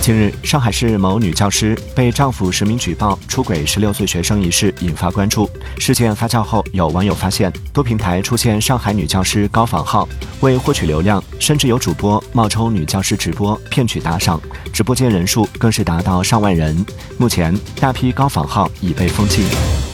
近日上海市某女教师被丈夫实名举报出轨十六岁学生一事引发关注。事件发酵后有网友发现多平台出现上海女教师高仿号为获取流量甚至有主播冒充女教师直播骗取打赏直播间人数更是达到上万人目前大批高仿号已被封禁。